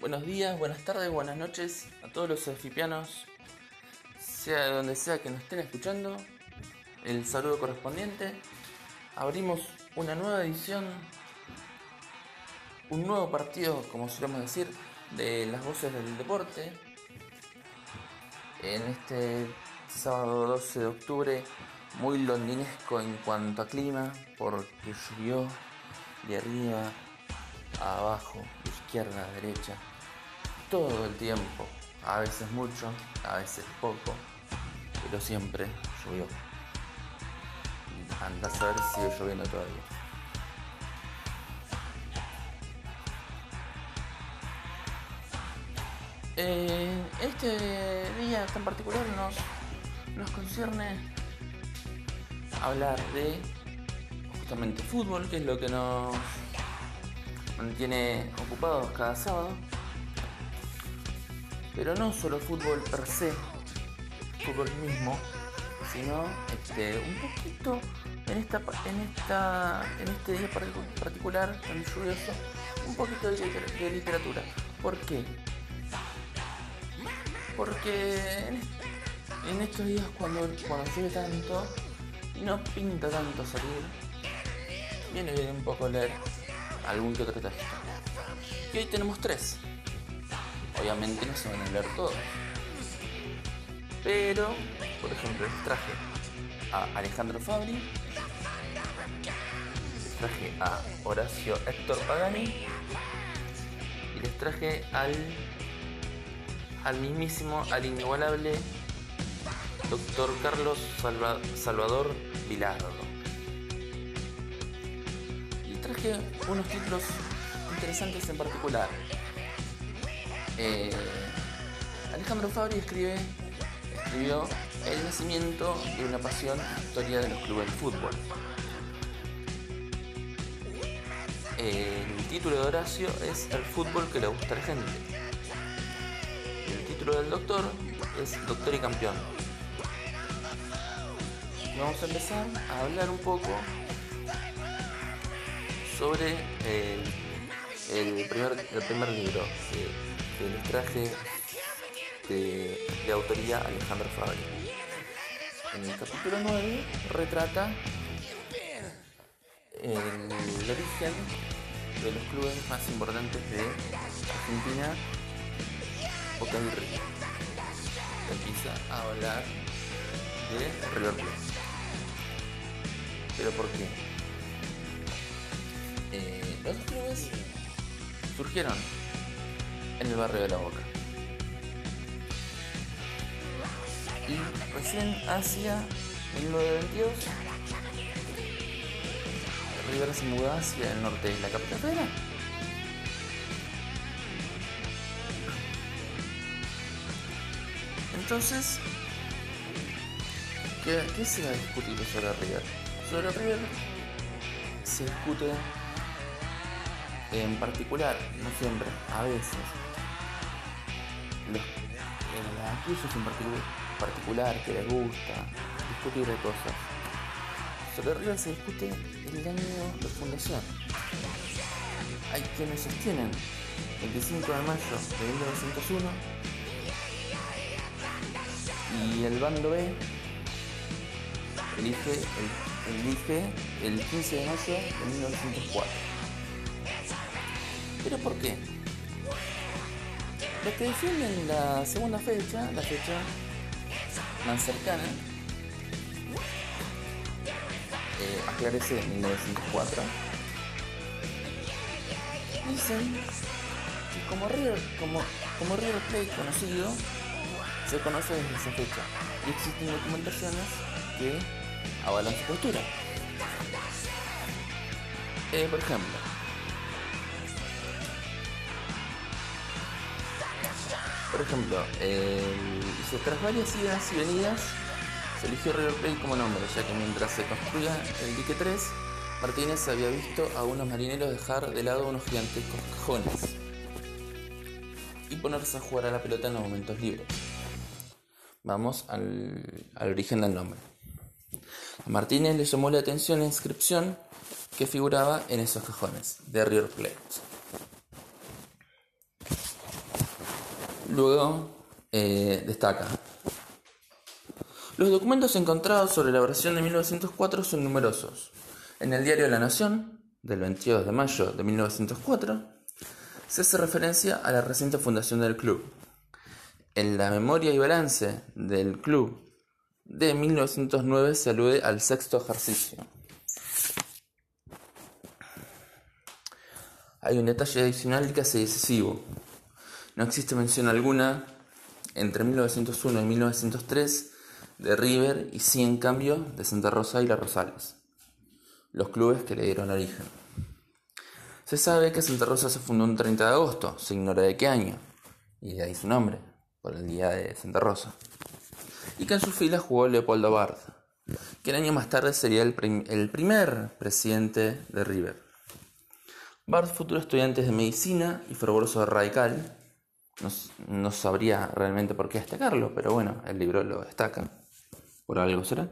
buenos días, buenas tardes, buenas noches a todos los efipianos, sea de donde sea que nos estén escuchando. El saludo correspondiente. Abrimos una nueva edición, un nuevo partido, como solemos decir, de las voces del deporte. En este sábado 12 de octubre, muy londinesco en cuanto a clima, porque llovió de arriba a abajo, izquierda a derecha, todo el tiempo, a veces mucho, a veces poco, pero siempre llovió. Anda a saber si sigue lloviendo todavía. Eh, este día tan particular nos, nos concierne hablar de justamente fútbol, que es lo que nos mantiene ocupados cada sábado. Pero no solo fútbol per se, fútbol mismo, sino este, un poquito en esta en esta en este día particular tan lluvioso, un poquito de, literatura. ¿Por qué? Porque en, estos días cuando, cuando llueve tanto y no pinta tanto salir, viene bien un poco leer algún que otro texto. Y hoy tenemos tres. Obviamente no se van a leer todos. Pero, por ejemplo, les traje a Alejandro Fabri, les traje a Horacio Héctor Pagani y les traje al, al mismísimo, al inigualable doctor Carlos Salvador Vilardo. Y traje unos títulos interesantes en particular. Eh, Alejandro Fabri escribe, escribió El nacimiento de una pasión, historia de los clubes de fútbol. El título de Horacio es El fútbol que le gusta a la gente. El título del doctor es Doctor y Campeón. Vamos a empezar a hablar un poco sobre el, primer, el primer libro que, les traje de, autoría Alejandro Fabri. En el capítulo 9 retrata el, origen de los clubes más importantes de Argentina, Boca y Río. Empieza a hablar de River Plate. ¿Pero por qué? Eh, los clubes surgieron en el barrio de La Boca. Y recién hacia 1922, River se mudó hacia el norte de la capital federal. Entonces, ¿qué, ¿qué, se va a discutir sobre River? Sobre River se discute en particular, no siempre, a veces, los, aquellos en particular que les gusta discutir de cosas. Sobre River se discute el año de fundación. Hay quienes sostienen el 25 de mayo de 1901 y el bando B elige el, elige el 15 de mayo de 1904. ¿Pero por qué? Los que defienden la segunda fecha, la fecha más cercana, eh, aclarece en 1904, dicen que como River, como, como River conocido, se conoce desde esa fecha y existen documentaciones que avalan su postura. Eh, por ejemplo, Por ejemplo, tras varias idas y venidas, se eligió River Plate como nombre, ya que mientras se construía el dique 3, Martínez había visto a unos marineros dejar de lado unos gigantescos cajones y ponerse a jugar a la pelota en los momentos libres. Vamos al, al origen del nombre. A Martínez le llamó la atención la inscripción que figuraba en esos cajones de River Plate. Luego eh, destaca. Los documentos encontrados sobre la versión de 1904 son numerosos. En el diario La Nación, del 22 de mayo de 1904, se hace referencia a la reciente fundación del club. En la memoria y balance del club de 1909 se alude al sexto ejercicio. Hay un detalle adicional que hace decisivo. No existe mención alguna entre 1901 y 1903 de River y sí en cambio de Santa Rosa y La Rosales, los clubes que le dieron origen. Se sabe que Santa Rosa se fundó un 30 de agosto, se ignora de qué año, y de ahí su nombre, por el día de Santa Rosa, y que en sus filas jugó Leopoldo Bard, que el año más tarde sería el, el primer presidente de River. Bard, futuro estudiante de medicina y fervoroso radical, no, sabría realmente por qué destacarlo, pero bueno, el libro lo destaca. Por algo será,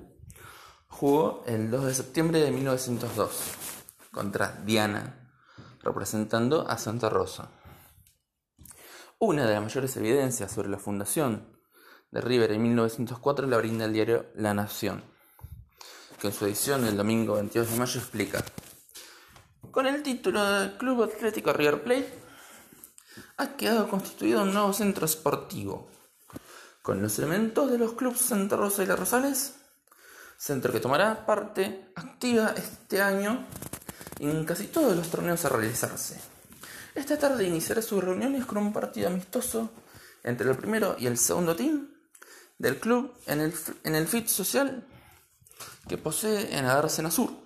jugó el 2 de septiembre de 1902 contra Diana, representando a Santa Rosa. Una de las mayores evidencias sobre la fundación de River en 1904 la brinda el diario La Nación, que en su edición el domingo 22 de mayo explica, con el título de Club Atlético River Plate, ha quedado constituido un nuevo centro esportivo con los elementos de los clubes Santa Rosa y La Rosales, centro que tomará parte activa este año en casi todos los torneos a realizarse. Esta tarde iniciará sus reuniones con un partido amistoso entre el primero y el segundo team del club en el, en el FIT social que posee en Adarcena Sur.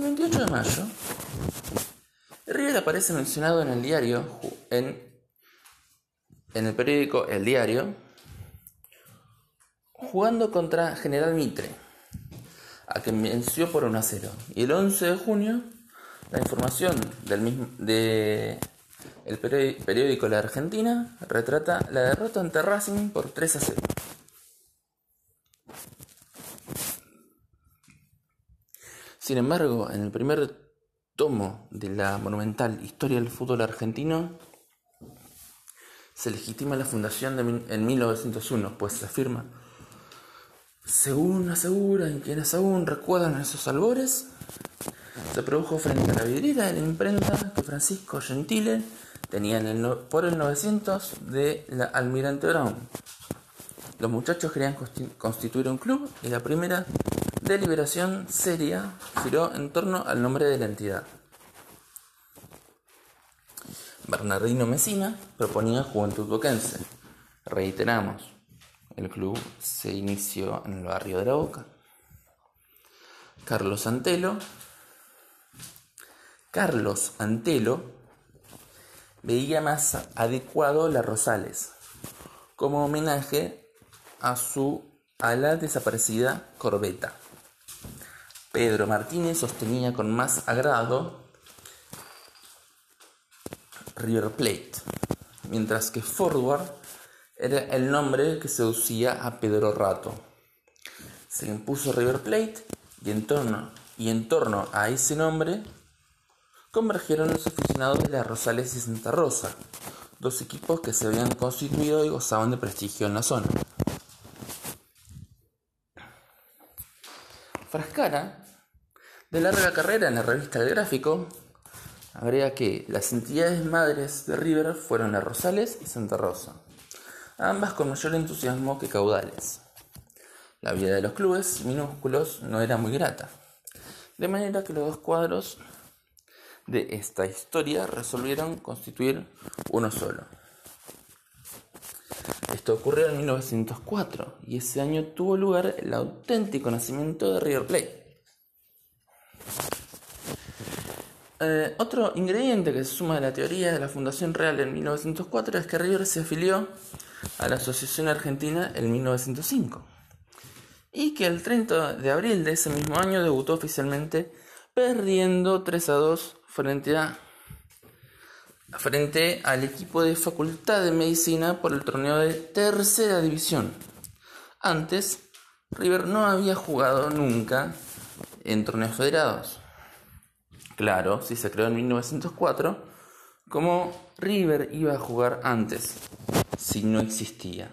El 28 de mayo, River aparece mencionado en el diario en en el periódico El Diario, jugando contra General Mitre, a quien venció por 1 a 0. Y el 11 de junio, la información del mismo, de el periódico La Argentina retrata la derrota ante Racing por 3 a 0. Sin embargo, en el primer tomo de la monumental Historia del fútbol argentino, se legitima la fundación en 1901, pues se afirma, según asegura y quienes aún recuerdan esos albores, se produjo frente a la vidriera de la imprenta que Francisco Gentile tenía por el 900 de la Almirante Brown. Los muchachos querían constituir un club y la primera deliberación seria giró en torno al nombre de la entidad. Bernardino Mesina proponía Juventud Boquense. Reiteramos, el club se inició en el barrio de la Boca. Carlos Antelo. Carlos Antelo veía más adecuado las Rosales como homenaje a su a la desaparecida corbeta. Pedro Martínez sostenía con más agrado River Plate, mientras que Forward era el nombre que seducía a Pedro Rato. Se impuso River Plate y en torno, y en torno a ese nombre convergieron los aficionados de las Rosales y Santa Rosa, dos equipos que se habían constituido y gozaban de prestigio en la zona. Frascara, de larga carrera en la revista El Gráfico, Agrega que las entidades madres de River fueron las Rosales y Santa Rosa, ambas con mayor entusiasmo que caudales. La vida de los clubes minúsculos no era muy grata, de manera que los dos cuadros de esta historia resolvieron constituir uno solo. Esto ocurrió en 1904 y ese año tuvo lugar el auténtico nacimiento de River Plate. Eh, otro ingrediente que se suma a la teoría de la Fundación Real en 1904 es que River se afilió a la Asociación Argentina en 1905 y que el 30 de abril de ese mismo año debutó oficialmente perdiendo 3 a 2 frente, a, frente al equipo de Facultad de Medicina por el torneo de Tercera División. Antes, River no había jugado nunca en torneos federados. Claro, si se creó en 1904, Como River iba a jugar antes, si no existía.